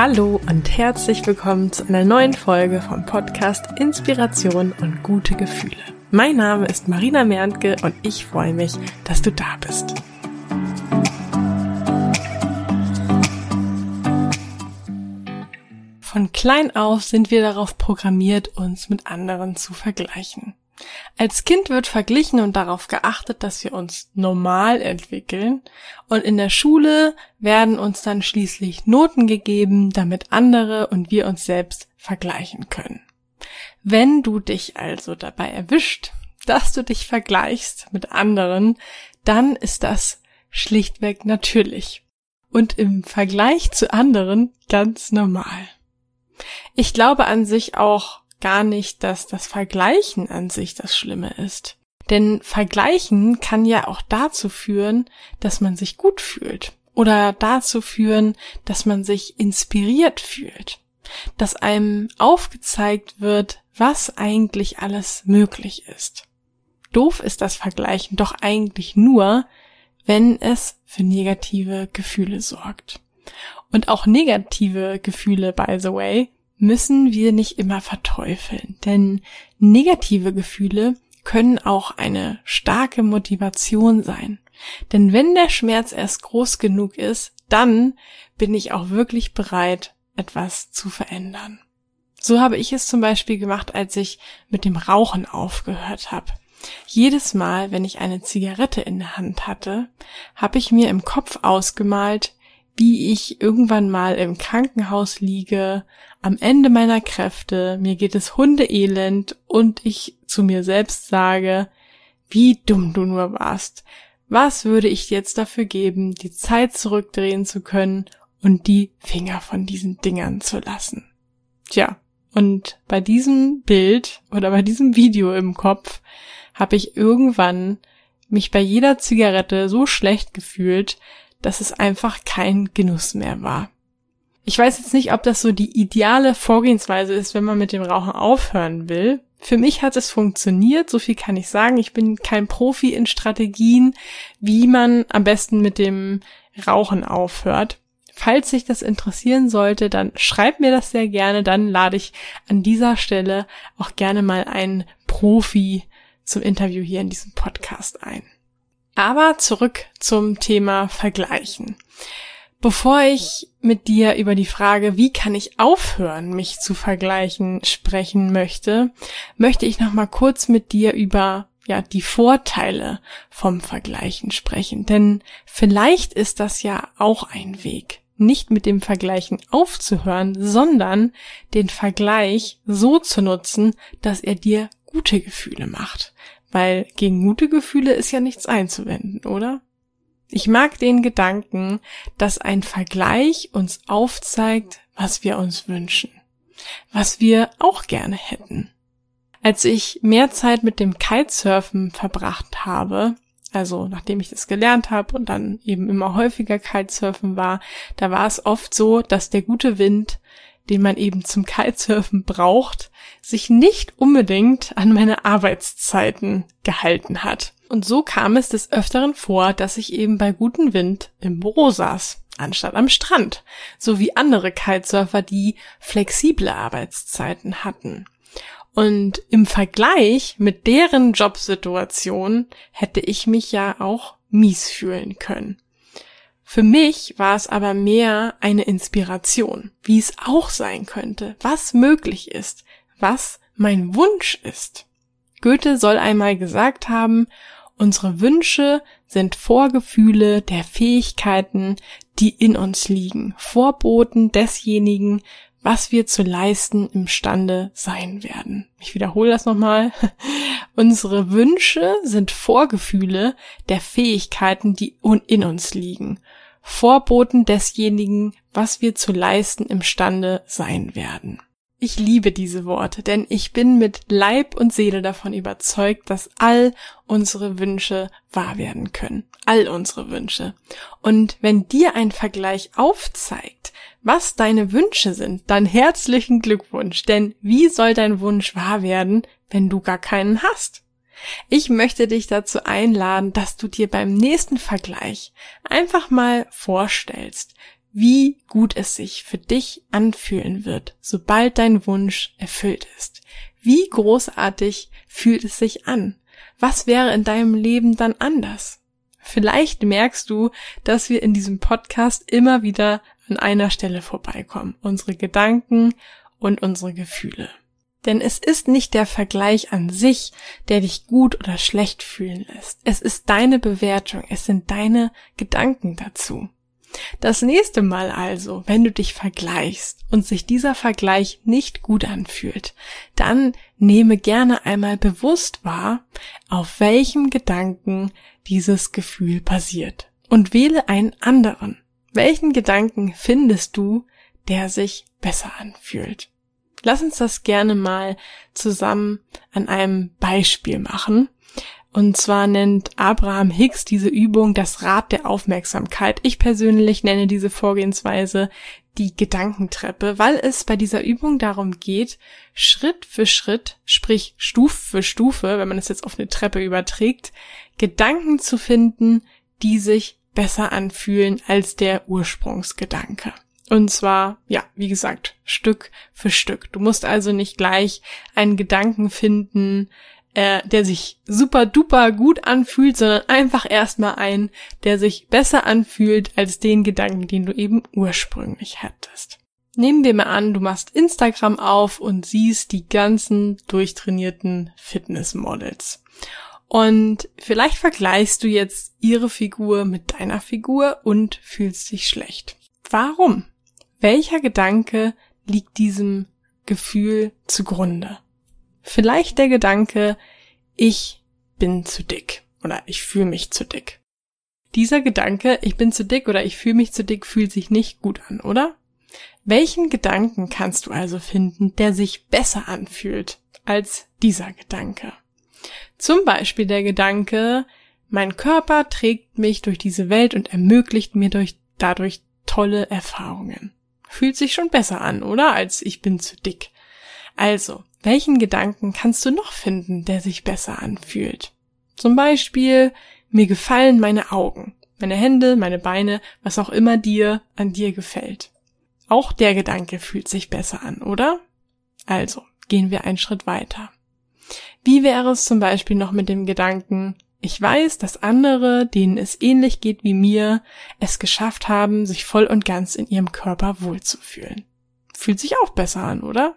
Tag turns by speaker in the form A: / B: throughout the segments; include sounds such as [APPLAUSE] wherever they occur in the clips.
A: Hallo und herzlich willkommen zu einer neuen Folge vom Podcast Inspiration und gute Gefühle. Mein Name ist Marina Merntke und ich freue mich, dass du da bist. Von klein auf sind wir darauf programmiert, uns mit anderen zu vergleichen. Als Kind wird verglichen und darauf geachtet, dass wir uns normal entwickeln und in der Schule werden uns dann schließlich Noten gegeben, damit andere und wir uns selbst vergleichen können. Wenn du dich also dabei erwischt, dass du dich vergleichst mit anderen, dann ist das schlichtweg natürlich und im Vergleich zu anderen ganz normal. Ich glaube an sich auch gar nicht, dass das Vergleichen an sich das Schlimme ist. Denn Vergleichen kann ja auch dazu führen, dass man sich gut fühlt oder dazu führen, dass man sich inspiriert fühlt, dass einem aufgezeigt wird, was eigentlich alles möglich ist. Doof ist das Vergleichen doch eigentlich nur, wenn es für negative Gefühle sorgt. Und auch negative Gefühle, by the way, müssen wir nicht immer verteufeln, denn negative Gefühle können auch eine starke Motivation sein. Denn wenn der Schmerz erst groß genug ist, dann bin ich auch wirklich bereit, etwas zu verändern. So habe ich es zum Beispiel gemacht, als ich mit dem Rauchen aufgehört habe. Jedes Mal, wenn ich eine Zigarette in der Hand hatte, habe ich mir im Kopf ausgemalt, wie ich irgendwann mal im Krankenhaus liege, am Ende meiner Kräfte, mir geht es hundeelend und ich zu mir selbst sage, wie dumm du nur warst. Was würde ich jetzt dafür geben, die Zeit zurückdrehen zu können und die Finger von diesen Dingern zu lassen? Tja, und bei diesem Bild oder bei diesem Video im Kopf habe ich irgendwann mich bei jeder Zigarette so schlecht gefühlt, dass es einfach kein Genuss mehr war. Ich weiß jetzt nicht, ob das so die ideale Vorgehensweise ist, wenn man mit dem Rauchen aufhören will. Für mich hat es funktioniert, so viel kann ich sagen. Ich bin kein Profi in Strategien, wie man am besten mit dem Rauchen aufhört. Falls sich das interessieren sollte, dann schreibt mir das sehr gerne. Dann lade ich an dieser Stelle auch gerne mal einen Profi zum Interview hier in diesem Podcast ein. Aber zurück zum Thema Vergleichen. Bevor ich mit dir über die Frage, wie kann ich aufhören, mich zu vergleichen, sprechen möchte, möchte ich noch mal kurz mit dir über ja, die Vorteile vom Vergleichen sprechen. Denn vielleicht ist das ja auch ein Weg, nicht mit dem Vergleichen aufzuhören, sondern den Vergleich so zu nutzen, dass er dir gute Gefühle macht. Weil gegen gute Gefühle ist ja nichts einzuwenden, oder? Ich mag den Gedanken, dass ein Vergleich uns aufzeigt, was wir uns wünschen, was wir auch gerne hätten. Als ich mehr Zeit mit dem Kitesurfen verbracht habe, also nachdem ich das gelernt habe und dann eben immer häufiger Kitesurfen war, da war es oft so, dass der gute Wind den man eben zum Kitesurfen braucht, sich nicht unbedingt an meine Arbeitszeiten gehalten hat. Und so kam es des Öfteren vor, dass ich eben bei gutem Wind im Büro saß, anstatt am Strand, so wie andere Kitesurfer, die flexible Arbeitszeiten hatten. Und im Vergleich mit deren Jobsituation hätte ich mich ja auch mies fühlen können. Für mich war es aber mehr eine Inspiration, wie es auch sein könnte, was möglich ist, was mein Wunsch ist. Goethe soll einmal gesagt haben, unsere Wünsche sind Vorgefühle der Fähigkeiten, die in uns liegen, Vorboten desjenigen, was wir zu leisten imstande sein werden. Ich wiederhole das nochmal. [LAUGHS] Unsere Wünsche sind Vorgefühle der Fähigkeiten, die in uns liegen, Vorboten desjenigen, was wir zu leisten imstande sein werden. Ich liebe diese Worte, denn ich bin mit Leib und Seele davon überzeugt, dass all unsere Wünsche wahr werden können. All unsere Wünsche. Und wenn dir ein Vergleich aufzeigt, was deine Wünsche sind, dann herzlichen Glückwunsch, denn wie soll dein Wunsch wahr werden, wenn du gar keinen hast? Ich möchte dich dazu einladen, dass du dir beim nächsten Vergleich einfach mal vorstellst, wie gut es sich für dich anfühlen wird, sobald dein Wunsch erfüllt ist. Wie großartig fühlt es sich an? Was wäre in deinem Leben dann anders? Vielleicht merkst du, dass wir in diesem Podcast immer wieder an einer Stelle vorbeikommen. Unsere Gedanken und unsere Gefühle. Denn es ist nicht der Vergleich an sich, der dich gut oder schlecht fühlen lässt. Es ist deine Bewertung, es sind deine Gedanken dazu. Das nächste Mal also, wenn du dich vergleichst und sich dieser Vergleich nicht gut anfühlt, dann nehme gerne einmal bewusst wahr, auf welchem Gedanken dieses Gefühl basiert und wähle einen anderen. Welchen Gedanken findest du, der sich besser anfühlt? Lass uns das gerne mal zusammen an einem Beispiel machen. Und zwar nennt Abraham Hicks diese Übung das Rad der Aufmerksamkeit. Ich persönlich nenne diese Vorgehensweise die Gedankentreppe, weil es bei dieser Übung darum geht, Schritt für Schritt, sprich Stufe für Stufe, wenn man es jetzt auf eine Treppe überträgt, Gedanken zu finden, die sich besser anfühlen als der Ursprungsgedanke. Und zwar, ja, wie gesagt, Stück für Stück. Du musst also nicht gleich einen Gedanken finden, äh, der sich super duper gut anfühlt, sondern einfach erstmal einen, der sich besser anfühlt als den Gedanken, den du eben ursprünglich hattest. Nehmen wir mal an, du machst Instagram auf und siehst die ganzen durchtrainierten Fitnessmodels. Und vielleicht vergleichst du jetzt ihre Figur mit deiner Figur und fühlst dich schlecht. Warum? Welcher Gedanke liegt diesem Gefühl zugrunde? Vielleicht der Gedanke, ich bin zu dick oder ich fühle mich zu dick. Dieser Gedanke, ich bin zu dick oder ich fühle mich zu dick, fühlt sich nicht gut an, oder? Welchen Gedanken kannst du also finden, der sich besser anfühlt als dieser Gedanke? Zum Beispiel der Gedanke, mein Körper trägt mich durch diese Welt und ermöglicht mir durch, dadurch tolle Erfahrungen. Fühlt sich schon besser an, oder? Als ich bin zu dick. Also, welchen Gedanken kannst du noch finden, der sich besser anfühlt? Zum Beispiel, mir gefallen meine Augen, meine Hände, meine Beine, was auch immer dir an dir gefällt. Auch der Gedanke fühlt sich besser an, oder? Also, gehen wir einen Schritt weiter. Wie wäre es zum Beispiel noch mit dem Gedanken, ich weiß, dass andere, denen es ähnlich geht wie mir, es geschafft haben, sich voll und ganz in ihrem Körper wohlzufühlen. Fühlt sich auch besser an, oder?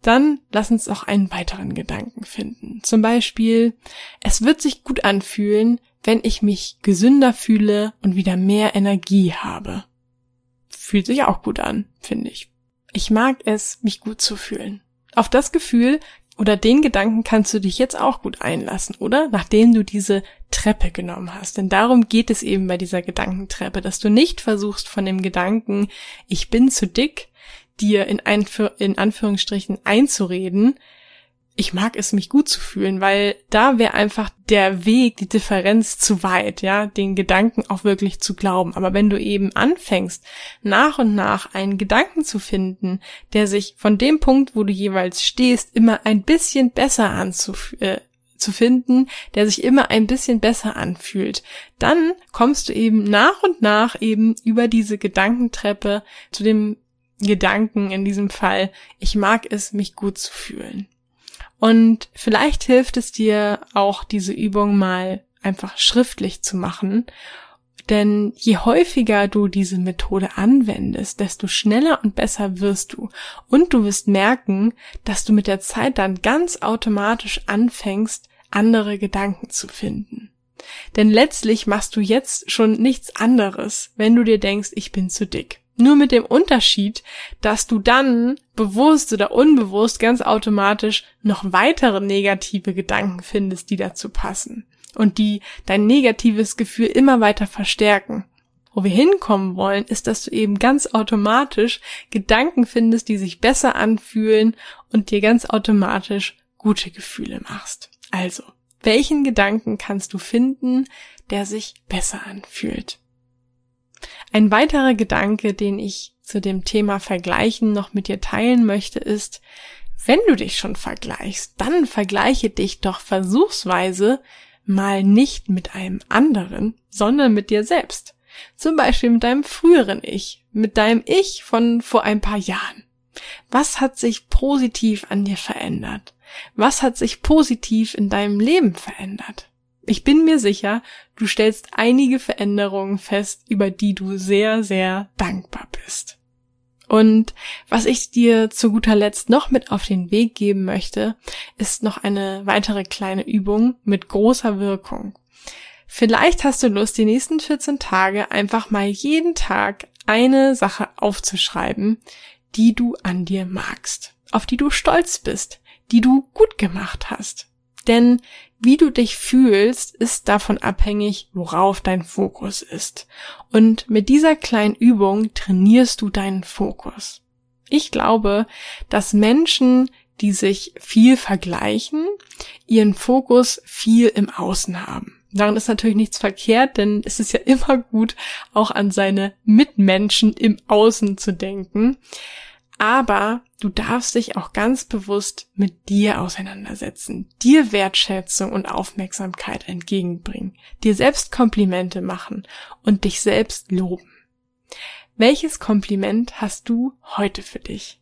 A: Dann lass uns auch einen weiteren Gedanken finden. Zum Beispiel, es wird sich gut anfühlen, wenn ich mich gesünder fühle und wieder mehr Energie habe. Fühlt sich auch gut an, finde ich. Ich mag es, mich gut zu fühlen. Auf das Gefühl oder den Gedanken kannst du dich jetzt auch gut einlassen, oder? Nachdem du diese Treppe genommen hast. Denn darum geht es eben bei dieser Gedankentreppe, dass du nicht versuchst von dem Gedanken, ich bin zu dick, dir in, Einführ in Anführungsstrichen einzureden, ich mag es, mich gut zu fühlen, weil da wäre einfach der Weg, die Differenz zu weit, ja, den Gedanken auch wirklich zu glauben. Aber wenn du eben anfängst, nach und nach einen Gedanken zu finden, der sich von dem Punkt, wo du jeweils stehst, immer ein bisschen besser anzuf äh, zu finden, der sich immer ein bisschen besser anfühlt, dann kommst du eben nach und nach eben über diese Gedankentreppe zu dem Gedanken in diesem Fall, ich mag es, mich gut zu fühlen. Und vielleicht hilft es dir auch, diese Übung mal einfach schriftlich zu machen. Denn je häufiger du diese Methode anwendest, desto schneller und besser wirst du. Und du wirst merken, dass du mit der Zeit dann ganz automatisch anfängst, andere Gedanken zu finden. Denn letztlich machst du jetzt schon nichts anderes, wenn du dir denkst, ich bin zu dick. Nur mit dem Unterschied, dass du dann bewusst oder unbewusst ganz automatisch noch weitere negative Gedanken findest, die dazu passen und die dein negatives Gefühl immer weiter verstärken. Wo wir hinkommen wollen, ist, dass du eben ganz automatisch Gedanken findest, die sich besser anfühlen und dir ganz automatisch gute Gefühle machst. Also, welchen Gedanken kannst du finden, der sich besser anfühlt? Ein weiterer Gedanke, den ich zu dem Thema Vergleichen noch mit dir teilen möchte, ist, wenn du dich schon vergleichst, dann vergleiche dich doch versuchsweise mal nicht mit einem anderen, sondern mit dir selbst. Zum Beispiel mit deinem früheren Ich, mit deinem Ich von vor ein paar Jahren. Was hat sich positiv an dir verändert? Was hat sich positiv in deinem Leben verändert? Ich bin mir sicher, du stellst einige Veränderungen fest, über die du sehr, sehr dankbar bist. Und was ich dir zu guter Letzt noch mit auf den Weg geben möchte, ist noch eine weitere kleine Übung mit großer Wirkung. Vielleicht hast du Lust, die nächsten 14 Tage einfach mal jeden Tag eine Sache aufzuschreiben, die du an dir magst, auf die du stolz bist, die du gut gemacht hast. Denn wie du dich fühlst, ist davon abhängig, worauf dein Fokus ist. Und mit dieser kleinen Übung trainierst du deinen Fokus. Ich glaube, dass Menschen, die sich viel vergleichen, ihren Fokus viel im Außen haben. Daran ist natürlich nichts verkehrt, denn es ist ja immer gut, auch an seine Mitmenschen im Außen zu denken. Aber du darfst dich auch ganz bewusst mit dir auseinandersetzen, dir Wertschätzung und Aufmerksamkeit entgegenbringen, dir selbst Komplimente machen und dich selbst loben. Welches Kompliment hast du heute für dich?